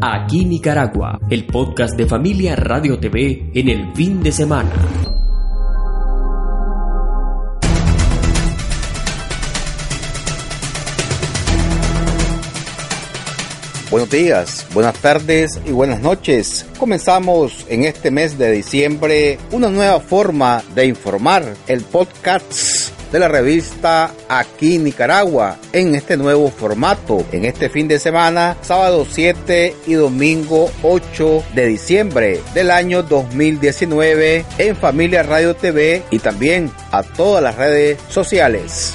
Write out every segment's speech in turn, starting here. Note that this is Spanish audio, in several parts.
Aquí Nicaragua, el podcast de Familia Radio TV en el fin de semana. Buenos días, buenas tardes y buenas noches. Comenzamos en este mes de diciembre una nueva forma de informar, el podcast de la revista Aquí Nicaragua en este nuevo formato. En este fin de semana, sábado 7 y domingo 8 de diciembre del año 2019 en Familia Radio TV y también a todas las redes sociales.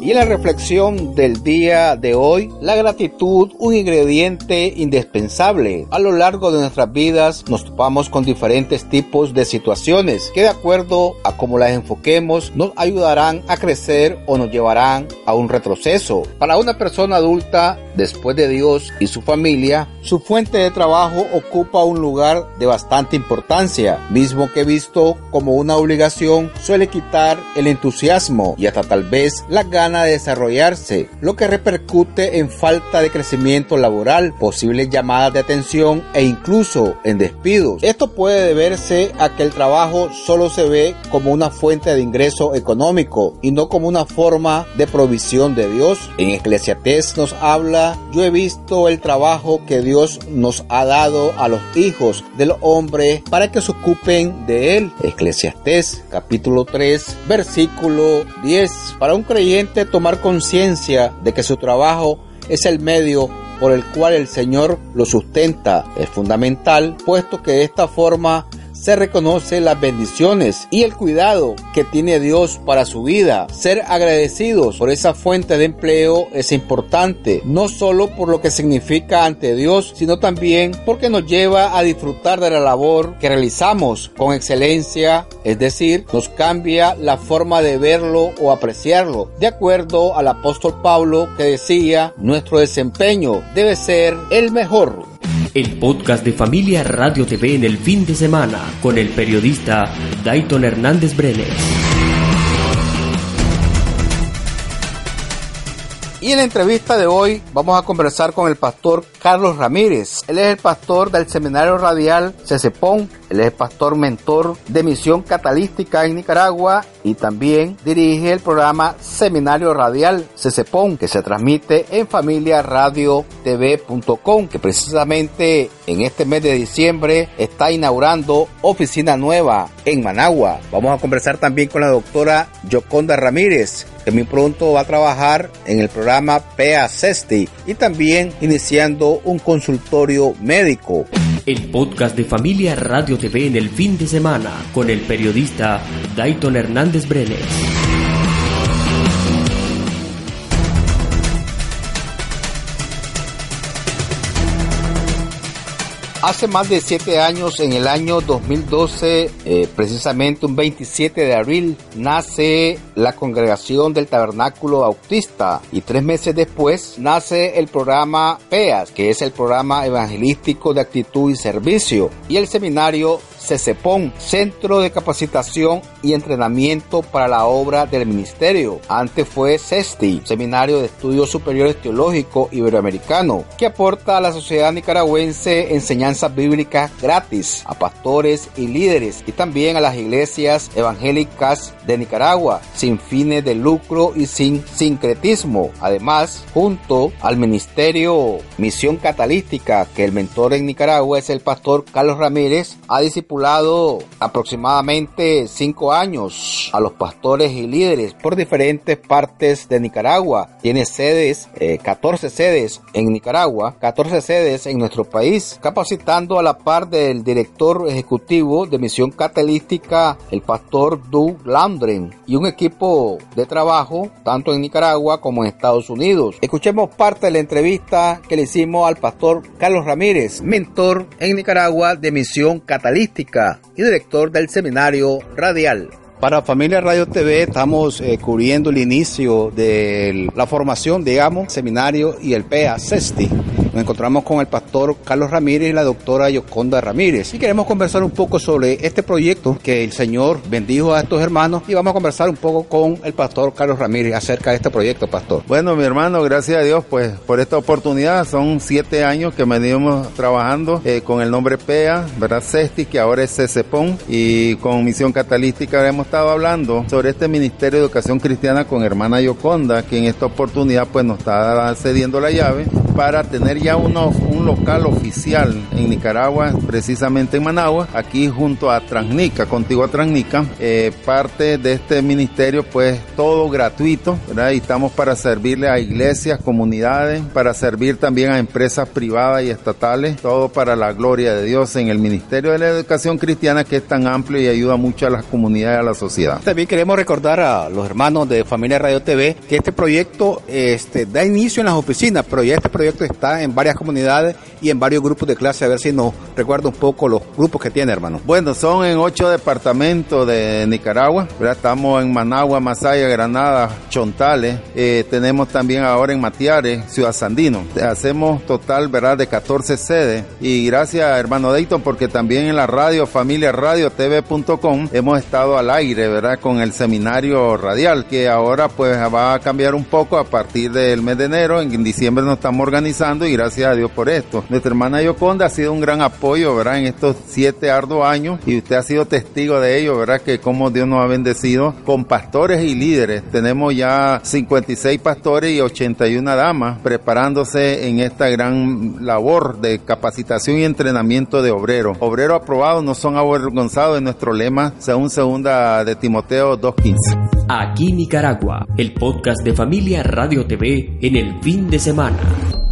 Y en la reflexión del día de hoy, la gratitud, un ingrediente indispensable. A lo largo de nuestras vidas nos topamos con diferentes tipos de situaciones que de acuerdo a cómo las enfoquemos nos ayudarán a crecer o nos llevarán a un retroceso. Para una persona adulta, después de Dios y su familia, su fuente de trabajo ocupa un lugar de bastante importancia, mismo que visto como una obligación suele quitar el entusiasmo y hasta tal vez la de desarrollarse, lo que repercute en falta de crecimiento laboral, posibles llamadas de atención e incluso en despidos. Esto puede deberse a que el trabajo solo se ve como una fuente de ingreso económico y no como una forma de provisión de Dios. En Eclesiastés nos habla, yo he visto el trabajo que Dios nos ha dado a los hijos del hombre para que se ocupen de él. Eclesiastés capítulo 3 versículo 10. Para un creyente tomar conciencia de que su trabajo es el medio por el cual el Señor lo sustenta. Es fundamental, puesto que de esta forma se reconoce las bendiciones y el cuidado que tiene Dios para su vida. Ser agradecidos por esa fuente de empleo es importante, no solo por lo que significa ante Dios, sino también porque nos lleva a disfrutar de la labor que realizamos con excelencia, es decir, nos cambia la forma de verlo o apreciarlo, de acuerdo al apóstol Pablo que decía, nuestro desempeño debe ser el mejor el podcast de Familia Radio TV en el fin de semana con el periodista Dayton Hernández Brenes. Y en la entrevista de hoy vamos a conversar con el pastor Carlos Ramírez. Él es el pastor del Seminario Radial CECEPON. Él es pastor mentor de Misión Catalística en Nicaragua y también dirige el programa Seminario Radial CECEPON que se transmite en familiaradiotv.com que precisamente en este mes de diciembre está inaugurando oficina nueva en Managua. Vamos a conversar también con la doctora Yoconda Ramírez que muy pronto va a trabajar en el programa PEA CESTI y también iniciando un consultorio médico. El podcast de Familia Radio TV en el fin de semana con el periodista Dayton Hernández Brenes. Hace más de siete años, en el año 2012, eh, precisamente un 27 de abril, nace la congregación del Tabernáculo Autista y tres meses después nace el programa PEAS, que es el programa evangelístico de actitud y servicio, y el seminario CECEPON, Centro de Capacitación y Entrenamiento para la Obra del Ministerio. Antes fue CESTI, Seminario de Estudios Superiores Teológico Iberoamericano, que aporta a la sociedad nicaragüense enseñanzas bíblicas gratis a pastores y líderes y también a las iglesias evangélicas de Nicaragua, sin fines de lucro y sin sincretismo. Además, junto al Ministerio Misión Catalística, que el mentor en Nicaragua es el pastor Carlos Ramírez, ha discipulado aproximadamente cinco años a los pastores y líderes por diferentes partes de Nicaragua. Tiene sedes, 14 eh, sedes en Nicaragua, 14 sedes en nuestro país, capacitando a la par del director ejecutivo de Misión Catalística, el pastor Doug Landren, y un equipo de trabajo tanto en Nicaragua como en Estados Unidos. Escuchemos parte de la entrevista que le hicimos al pastor Carlos Ramírez, mentor en Nicaragua de Misión Catalística y director del seminario radial. Para Familia Radio TV estamos eh, cubriendo el inicio de la formación, digamos, seminario y el PEA CESTI Nos encontramos con el pastor Carlos Ramírez y la doctora Yoconda Ramírez y queremos conversar un poco sobre este proyecto que el Señor bendijo a estos hermanos y vamos a conversar un poco con el pastor Carlos Ramírez acerca de este proyecto, pastor. Bueno, mi hermano, gracias a Dios pues por esta oportunidad. Son siete años que venimos trabajando eh, con el nombre PEA, ¿verdad? CESTI, que ahora es CECEPON y con Misión Catalística hemos estado hablando sobre este Ministerio de Educación Cristiana con hermana Yoconda, que en esta oportunidad pues nos está cediendo la llave para tener ya uno, un local oficial en Nicaragua, precisamente en Managua, aquí junto a Transnica, contigo a Transnica, eh, parte de este ministerio pues todo gratuito, ¿verdad? Y estamos para servirle a iglesias, comunidades, para servir también a empresas privadas y estatales, todo para la gloria de Dios en el Ministerio de la Educación Cristiana que es tan amplio y ayuda mucho a las comunidades a la sociedad. También queremos recordar a los hermanos de Familia Radio TV que este proyecto este, da inicio en las oficinas, pero ya este proyecto está en varias comunidades y en varios grupos de clase. A ver si nos recuerda un poco los grupos que tiene, hermano. Bueno, son en ocho departamentos de Nicaragua. Estamos en Managua, Masaya, Granada, Chontales. Eh, tenemos también ahora en Matiares, Ciudad Sandino. Hacemos total, ¿verdad?, de 14 sedes. Y gracias, hermano Dayton, porque también en la radio, familia radio TV.com, hemos estado al aire, ¿verdad?, con el seminario radial, que ahora pues va a cambiar un poco a partir del mes de enero. En diciembre nos estamos organizando organizando y gracias a Dios por esto. Nuestra hermana Yoconda ha sido un gran apoyo, ¿verdad? En estos siete arduos años y usted ha sido testigo de ello, ¿verdad? Que como Dios nos ha bendecido con pastores y líderes. Tenemos ya 56 pastores y 81 damas preparándose en esta gran labor de capacitación y entrenamiento de obreros. Obreros aprobados no son avergonzados en nuestro lema, según segunda de Timoteo 2.15. Aquí Nicaragua, el podcast de Familia Radio TV en el fin de semana.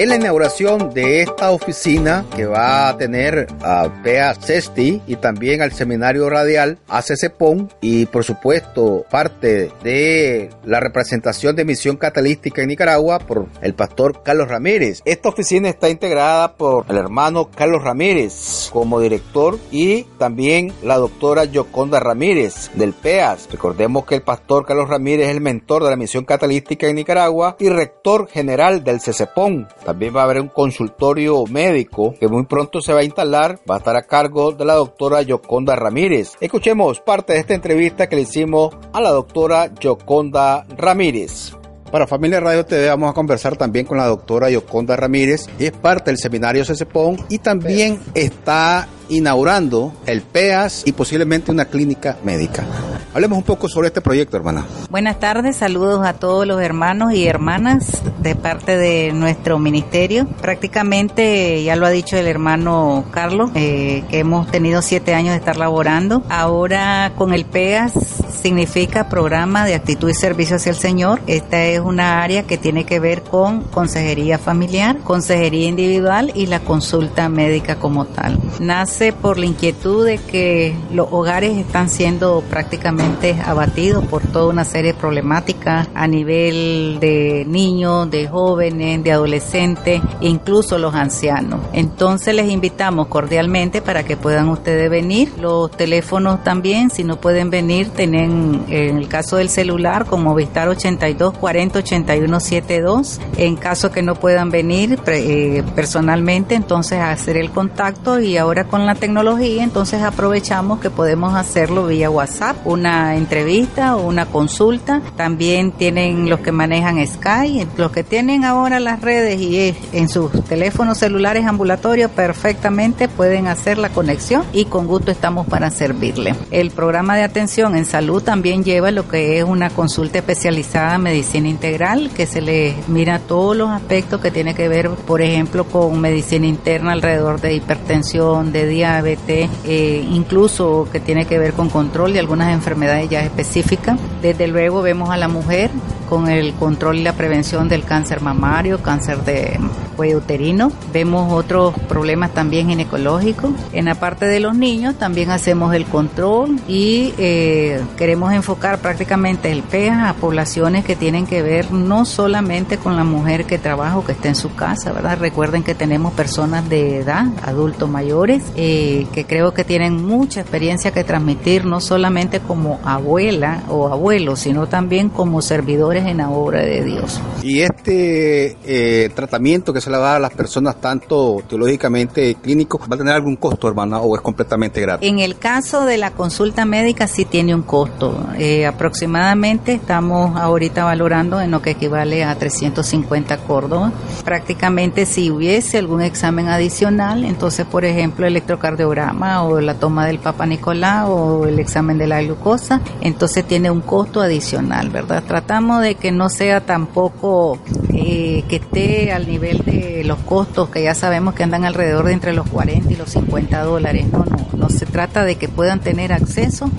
En la inauguración de esta oficina que va a tener a PEA CESTI y también al Seminario Radial ACCPON y por supuesto parte de la representación de Misión Catalística en Nicaragua por el pastor Carlos Ramírez. Esta oficina está integrada por el hermano Carlos Ramírez como director y también la doctora Yoconda Ramírez del PEAS. Recordemos que el pastor Carlos Ramírez es el mentor de la Misión Catalística en Nicaragua y rector general del CECEPON. También va a haber un consultorio médico que muy pronto se va a instalar. Va a estar a cargo de la doctora Yoconda Ramírez. Escuchemos parte de esta entrevista que le hicimos a la doctora Yoconda Ramírez. Para Familia Radio TV vamos a conversar también con la doctora Yoconda Ramírez, es parte del seminario CECEPON y también está inaugurando el PEAS y posiblemente una clínica médica. Hablemos un poco sobre este proyecto, hermana. Buenas tardes, saludos a todos los hermanos y hermanas de parte de nuestro ministerio. Prácticamente, ya lo ha dicho el hermano Carlos, eh, que hemos tenido siete años de estar laborando. Ahora con el PEAS significa Programa de Actitud y Servicio hacia el Señor. Esta es una área que tiene que ver con consejería familiar, consejería individual y la consulta médica como tal. Nace por la inquietud de que los hogares están siendo prácticamente abatidos por toda una serie de problemáticas a nivel de niños, de jóvenes, de adolescentes, incluso los ancianos. Entonces les invitamos cordialmente para que puedan ustedes venir. Los teléfonos también, si no pueden venir, tienen en el caso del celular con Movistar 82 40 81 72. En caso que no puedan venir eh, personalmente, entonces hacer el contacto y ahora con la tecnología, entonces aprovechamos que podemos hacerlo vía WhatsApp, una entrevista o una consulta. También tienen los que manejan Sky, los que tienen ahora las redes y en sus teléfonos celulares ambulatorios perfectamente pueden hacer la conexión y con gusto estamos para servirle. El programa de atención en salud también lleva lo que es una consulta especializada en medicina integral que se le mira todos los aspectos que tiene que ver, por ejemplo, con medicina interna alrededor de hipertensión, de diabetes, eh, incluso que tiene que ver con control de algunas enfermedades ya específicas. Desde luego vemos a la mujer con el control y la prevención del cáncer mamario, cáncer de cuello uterino. Vemos otros problemas también ginecológicos. En la parte de los niños también hacemos el control y eh, queremos enfocar prácticamente el PEA a poblaciones que tienen que ver no solamente con la mujer que trabaja o que está en su casa, ¿verdad? Recuerden que tenemos personas de edad, adultos mayores, eh, que creo que tienen mucha experiencia que transmitir, no solamente como abuela o abuelo, sino también como servidores en la obra de Dios. Y este eh, tratamiento que se le va a las personas, tanto teológicamente clínico, ¿va a tener algún costo, hermana, o es completamente gratis? En el caso de la consulta médica sí tiene un costo. Eh, aproximadamente estamos ahorita valorando en lo que equivale a 350 Córdoba. Prácticamente si hubiese algún examen adicional, entonces por ejemplo electrocardiograma o la toma del Papa Nicolás o el examen de la glucosa, entonces tiene un costo adicional, ¿verdad? Tratamos de que no sea tampoco eh, que esté al nivel de los costos que ya sabemos que andan alrededor de entre los 40 y los 50 dólares. No, no, no se trata de que puedan tener acceso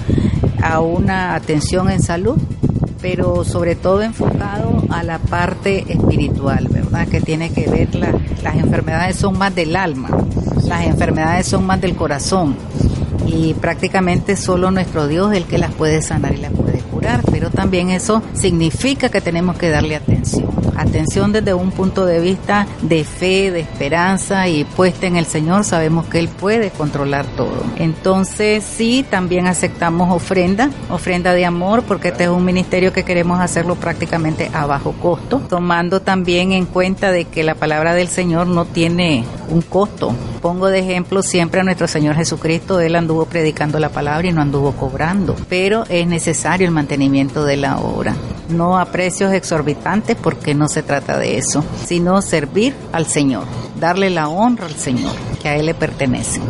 a una atención en salud pero sobre todo enfocado a la parte espiritual, ¿verdad? Que tiene que ver, la, las enfermedades son más del alma, las enfermedades son más del corazón y prácticamente solo nuestro Dios es el que las puede sanar y las puede curar, pero también eso significa que tenemos que darle atención atención desde un punto de vista de fe, de esperanza y puesta en el Señor, sabemos que Él puede controlar todo. Entonces sí, también aceptamos ofrenda, ofrenda de amor, porque este es un ministerio que queremos hacerlo prácticamente a bajo costo, tomando también en cuenta de que la palabra del Señor no tiene un costo. Pongo de ejemplo siempre a nuestro Señor Jesucristo, Él anduvo predicando la palabra y no anduvo cobrando, pero es necesario el mantenimiento de la obra, no a precios exorbitantes porque no se trata de eso, sino servir al Señor, darle la honra al Señor, que a Él le pertenece.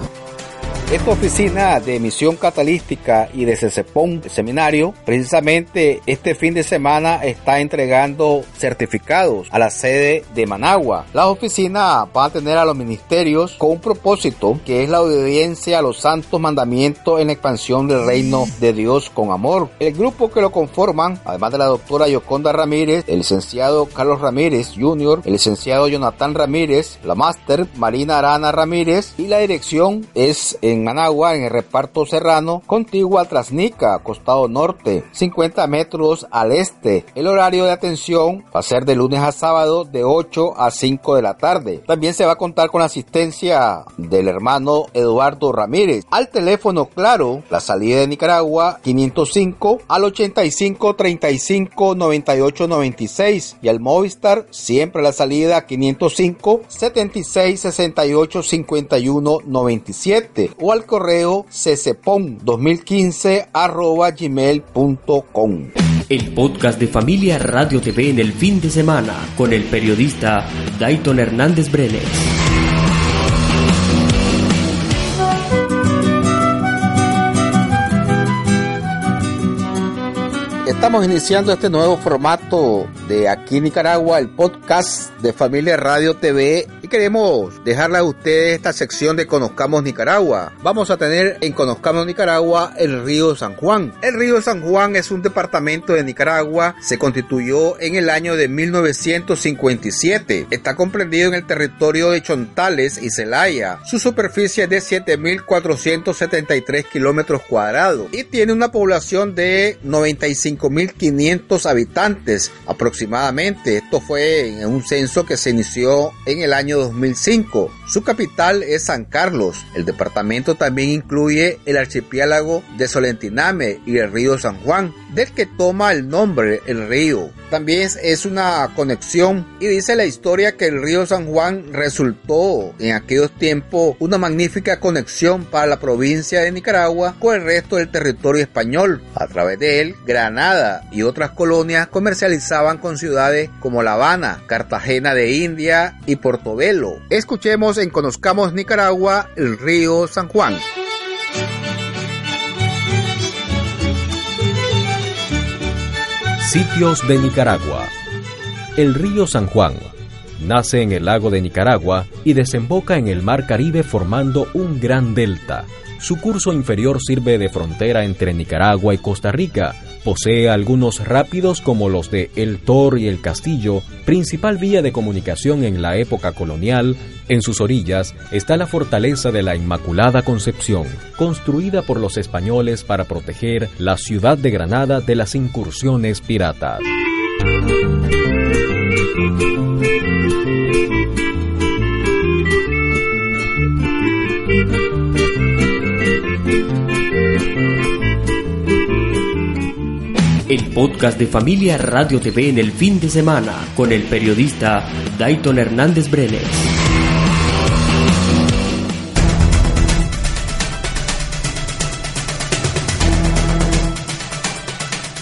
Esta oficina de emisión catalística y de CECEPON Seminario, precisamente este fin de semana está entregando certificados a la sede de Managua. La oficina va a tener a los ministerios con un propósito que es la obediencia a los santos mandamientos en la expansión del reino de Dios con amor. El grupo que lo conforman, además de la doctora Yoconda Ramírez, el licenciado Carlos Ramírez Jr., el licenciado Jonathan Ramírez, la máster Marina Arana Ramírez y la dirección es en Managua, en el reparto serrano, contiguo al Trasnica, costado norte, 50 metros al este. El horario de atención va a ser de lunes a sábado de 8 a 5 de la tarde. También se va a contar con la asistencia del hermano Eduardo Ramírez. Al teléfono claro, la salida de Nicaragua 505 al 85 35 98 96 y al Movistar siempre la salida 505 76 68 51 97 o al correo ccepom2015 arroba gmail.com. El podcast de Familia Radio TV en el fin de semana con el periodista Dayton Hernández Brenes. Estamos iniciando este nuevo formato de aquí en Nicaragua, el podcast de Familia Radio TV queremos dejarle a ustedes esta sección de Conozcamos Nicaragua. Vamos a tener en Conozcamos Nicaragua el río San Juan. El río San Juan es un departamento de Nicaragua, se constituyó en el año de 1957. Está comprendido en el territorio de Chontales y Celaya. Su superficie es de 7.473 kilómetros cuadrados y tiene una población de 95.500 habitantes aproximadamente. Esto fue en un censo que se inició en el año 2005. Su capital es San Carlos. El departamento también incluye el archipiélago de Solentiname y el río San Juan, del que toma el nombre el río. También es una conexión y dice la historia que el río San Juan resultó en aquellos tiempos una magnífica conexión para la provincia de Nicaragua con el resto del territorio español. A través de él, Granada y otras colonias comercializaban con ciudades como La Habana, Cartagena de India y Portobelo. Escuchemos en Conozcamos Nicaragua el río San Juan. Sitios de Nicaragua. El río San Juan nace en el lago de Nicaragua y desemboca en el mar Caribe formando un gran delta. Su curso inferior sirve de frontera entre Nicaragua y Costa Rica. Posee algunos rápidos como los de El Tor y El Castillo, principal vía de comunicación en la época colonial. En sus orillas está la fortaleza de la Inmaculada Concepción, construida por los españoles para proteger la ciudad de Granada de las incursiones piratas. El podcast de Familia Radio TV en el fin de semana con el periodista Dayton Hernández Brenes.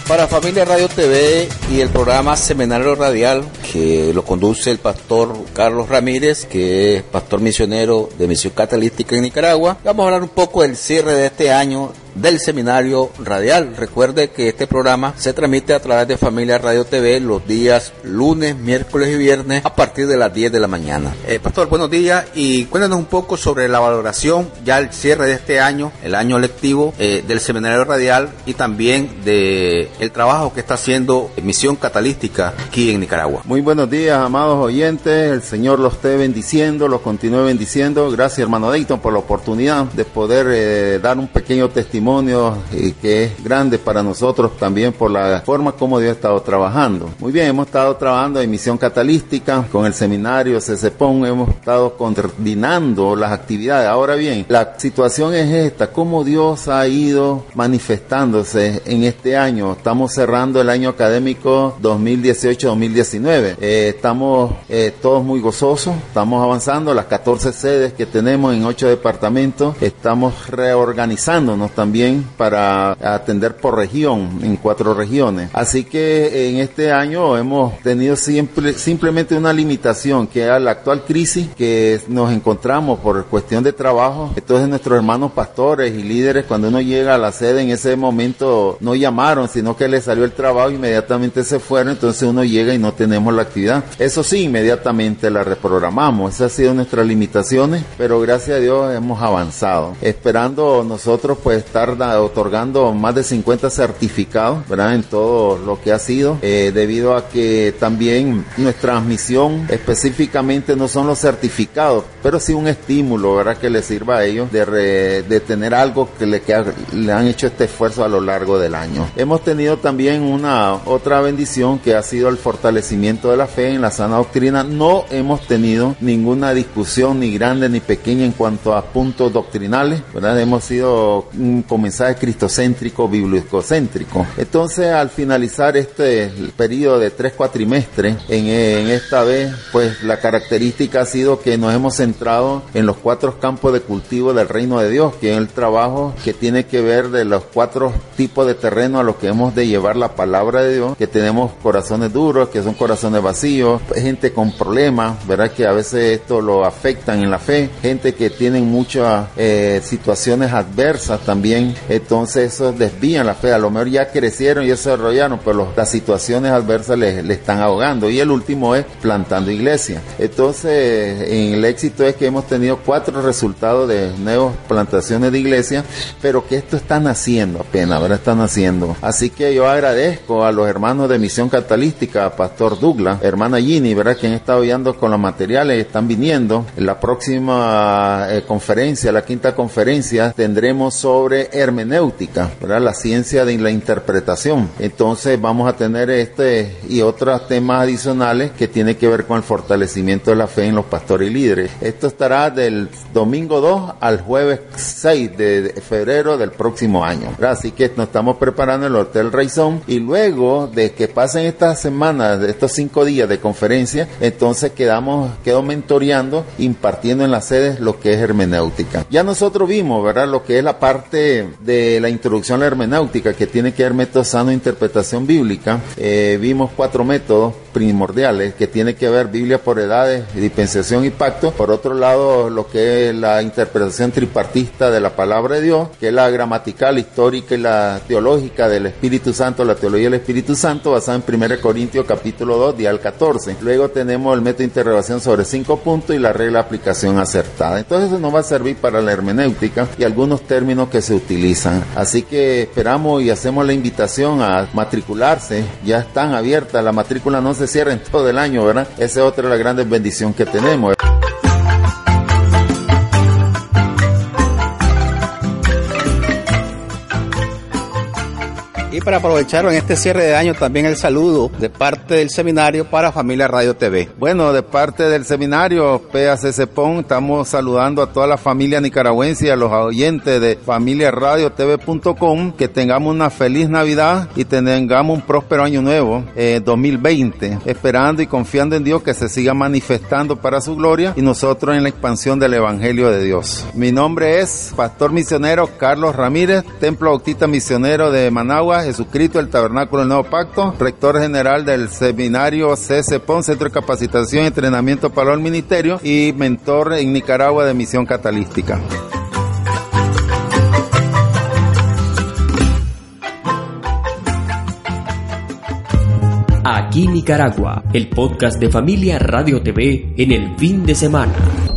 Para Familia Radio TV y el programa Seminario Radial, que lo conduce el pastor Carlos Ramírez, que es pastor misionero de Misión Catalítica en Nicaragua, vamos a hablar un poco del cierre de este año del seminario radial. Recuerde que este programa se transmite a través de Familia Radio TV los días lunes, miércoles y viernes a partir de las 10 de la mañana. Eh, pastor, buenos días y cuéntanos un poco sobre la valoración, ya el cierre de este año, el año lectivo eh, del seminario radial y también de el trabajo que está haciendo Misión Catalística aquí en Nicaragua. Muy buenos días, amados oyentes. El Señor los esté bendiciendo, los continúe bendiciendo. Gracias, hermano Dayton, por la oportunidad de poder eh, dar un pequeño testimonio y que es grande para nosotros también por la forma como Dios ha estado trabajando. Muy bien, hemos estado trabajando en misión catalística con el seminario CCPON, hemos estado coordinando las actividades. Ahora bien, la situación es esta, cómo Dios ha ido manifestándose en este año. Estamos cerrando el año académico 2018-2019. Eh, estamos eh, todos muy gozosos, estamos avanzando, las 14 sedes que tenemos en 8 departamentos, estamos reorganizándonos también para atender por región, en cuatro regiones. Así que en este año hemos tenido simplemente una limitación, que es la actual crisis que nos encontramos por cuestión de trabajo. Entonces nuestros hermanos pastores y líderes, cuando uno llega a la sede en ese momento, no llamaron, sino que les salió el trabajo, inmediatamente se fueron, entonces uno llega y no tenemos la actividad. Eso sí, inmediatamente la reprogramamos. Esas han sido nuestras limitaciones, pero gracias a Dios hemos avanzado. Esperando nosotros pues estar otorgando más de 50 certificados, ¿verdad? En todo lo que ha sido, eh, debido a que también nuestra misión específicamente no son los certificados, pero sí un estímulo, ¿verdad? Que les sirva a ellos de, tener algo que le, que le han hecho este esfuerzo a lo largo del año. Hemos tenido también una otra bendición que ha sido el fortalecimiento de la fe en la sana doctrina. No hemos tenido ninguna discusión ni grande ni pequeña en cuanto a puntos doctrinales, ¿verdad? Hemos sido un mensaje cristocéntrico, bíblico-céntrico. Entonces, al finalizar este periodo de tres cuatrimestres, en, en esta vez, pues la característica ha sido que nos hemos centrado en los cuatro campos de cultivo del reino de Dios, que es el trabajo que tiene que ver de los cuatro tipos de terreno a los que hemos de llevar la palabra de Dios, que tenemos corazones duros, que son corazones vacíos, gente con problemas, ¿verdad? Que a veces esto lo afectan en la fe, gente que tienen muchas eh, situaciones adversas también entonces eso desvían la fe. A lo mejor ya crecieron y desarrollaron, pero las situaciones adversas le, están ahogando. Y el último es plantando iglesia. Entonces, en el éxito es que hemos tenido cuatro resultados de nuevas plantaciones de iglesia, pero que esto está naciendo apenas, ¿verdad? Está naciendo. Así que yo agradezco a los hermanos de Misión Catalística, Pastor Douglas, hermana Ginny, ¿verdad? Que han estado guiando con los materiales, están viniendo. En la próxima eh, conferencia, la quinta conferencia, tendremos sobre hermenéutica, ¿verdad? La ciencia de la interpretación. Entonces vamos a tener este y otros temas adicionales que tiene que ver con el fortalecimiento de la fe en los pastores y líderes. Esto estará del domingo 2 al jueves 6 de febrero del próximo año. Así que nos estamos preparando en el Hotel Raizón y luego de que pasen estas semanas, estos cinco días de conferencia, entonces quedamos, quedo mentoreando, impartiendo en las sedes lo que es hermenéutica. Ya nosotros vimos, ¿verdad? Lo que es la parte de la introducción a la hermenéutica, que tiene que ver método sano interpretación bíblica, eh, vimos cuatro métodos primordiales que tiene que ver Biblia por edades, dispensación y pacto. Por otro lado, lo que es la interpretación tripartista de la palabra de Dios, que es la gramatical, histórica y la teológica del Espíritu Santo, la teología del Espíritu Santo, basada en 1 Corintios capítulo 2, día al 14. Luego tenemos el método de interrogación sobre cinco puntos y la regla de aplicación acertada. Entonces eso nos va a servir para la hermenéutica y algunos términos que se utilizan. Así que esperamos y hacemos la invitación a matricularse. Ya están abiertas, la matrícula no se cierra en todo el año, ¿verdad? Esa es otra de las grandes bendiciones que tenemos. Para aprovechar en este cierre de año también el saludo de parte del seminario para Familia Radio TV. Bueno, de parte del seminario PACC PON estamos saludando a toda la familia nicaragüense y a los oyentes de familiaradiotv.com que tengamos una feliz Navidad y tengamos un próspero año nuevo eh, 2020, esperando y confiando en Dios que se siga manifestando para su gloria y nosotros en la expansión del Evangelio de Dios. Mi nombre es Pastor Misionero Carlos Ramírez, Templo Bautista Misionero de Managua, Jesucristo, el Tabernáculo del Nuevo Pacto, rector general del seminario CCPON, Centro de Capacitación y Entrenamiento para el Ministerio y mentor en Nicaragua de Misión Catalística. Aquí Nicaragua, el podcast de Familia Radio TV en el fin de semana.